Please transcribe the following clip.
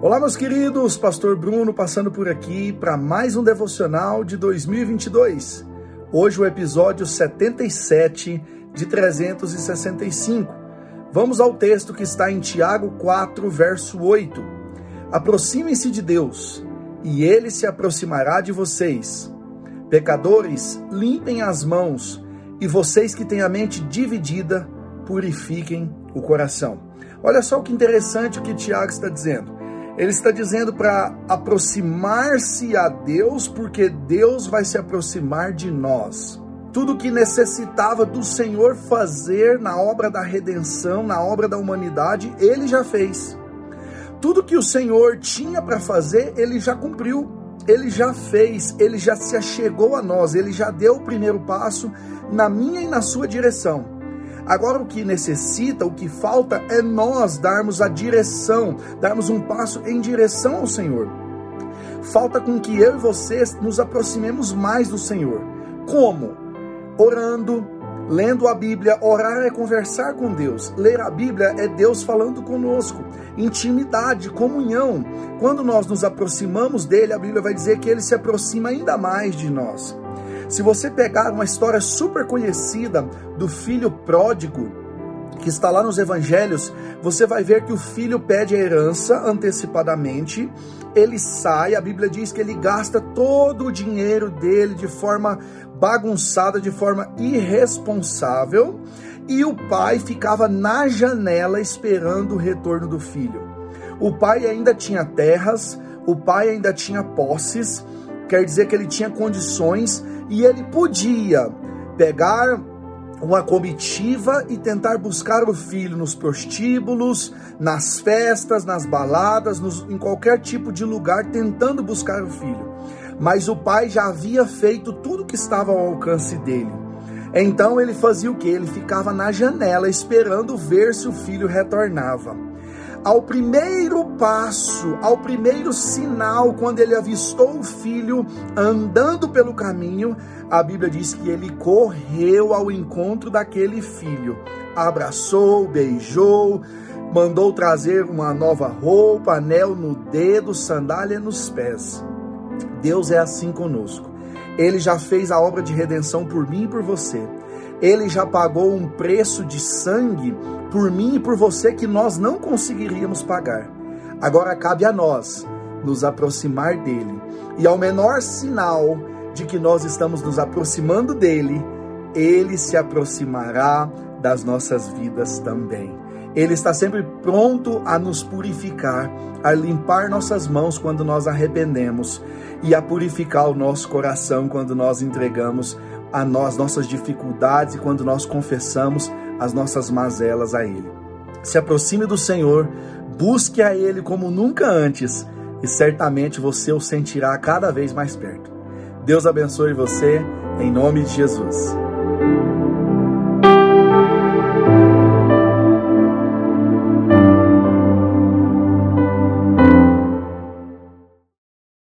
Olá, meus queridos, Pastor Bruno passando por aqui para mais um devocional de 2022. Hoje, o episódio 77 de 365. Vamos ao texto que está em Tiago 4, verso 8. Aproximem-se de Deus, e ele se aproximará de vocês. Pecadores, limpem as mãos, e vocês que têm a mente dividida, purifiquem o coração. Olha só que interessante o que Tiago está dizendo. Ele está dizendo para aproximar-se a Deus, porque Deus vai se aproximar de nós. Tudo que necessitava do Senhor fazer na obra da redenção, na obra da humanidade, ele já fez. Tudo que o Senhor tinha para fazer, ele já cumpriu. Ele já fez, ele já se achegou a nós, ele já deu o primeiro passo na minha e na sua direção. Agora, o que necessita, o que falta é nós darmos a direção, darmos um passo em direção ao Senhor. Falta com que eu e vocês nos aproximemos mais do Senhor. Como? Orando, lendo a Bíblia. Orar é conversar com Deus. Ler a Bíblia é Deus falando conosco. Intimidade, comunhão. Quando nós nos aproximamos dele, a Bíblia vai dizer que ele se aproxima ainda mais de nós. Se você pegar uma história super conhecida do filho pródigo, que está lá nos evangelhos, você vai ver que o filho pede a herança antecipadamente, ele sai, a Bíblia diz que ele gasta todo o dinheiro dele de forma bagunçada, de forma irresponsável, e o pai ficava na janela esperando o retorno do filho. O pai ainda tinha terras, o pai ainda tinha posses, quer dizer que ele tinha condições e ele podia pegar uma comitiva e tentar buscar o filho nos prostíbulos, nas festas, nas baladas, nos, em qualquer tipo de lugar, tentando buscar o filho. Mas o pai já havia feito tudo que estava ao alcance dele. Então ele fazia o que? Ele ficava na janela esperando ver se o filho retornava ao primeiro passo, ao primeiro sinal, quando ele avistou o filho andando pelo caminho, a Bíblia diz que ele correu ao encontro daquele filho, abraçou, beijou, mandou trazer uma nova roupa, anel no dedo, sandália nos pés. Deus é assim conosco. Ele já fez a obra de redenção por mim e por você. Ele já pagou um preço de sangue por mim e por você que nós não conseguiríamos pagar. Agora cabe a nós nos aproximar dele. E ao menor sinal de que nós estamos nos aproximando dele, ele se aproximará das nossas vidas também. Ele está sempre pronto a nos purificar, a limpar nossas mãos quando nós arrependemos e a purificar o nosso coração quando nós entregamos a nós nossas dificuldades e quando nós confessamos as nossas mazelas a Ele. Se aproxime do Senhor, busque a Ele como nunca antes e certamente você o sentirá cada vez mais perto. Deus abençoe você, em nome de Jesus.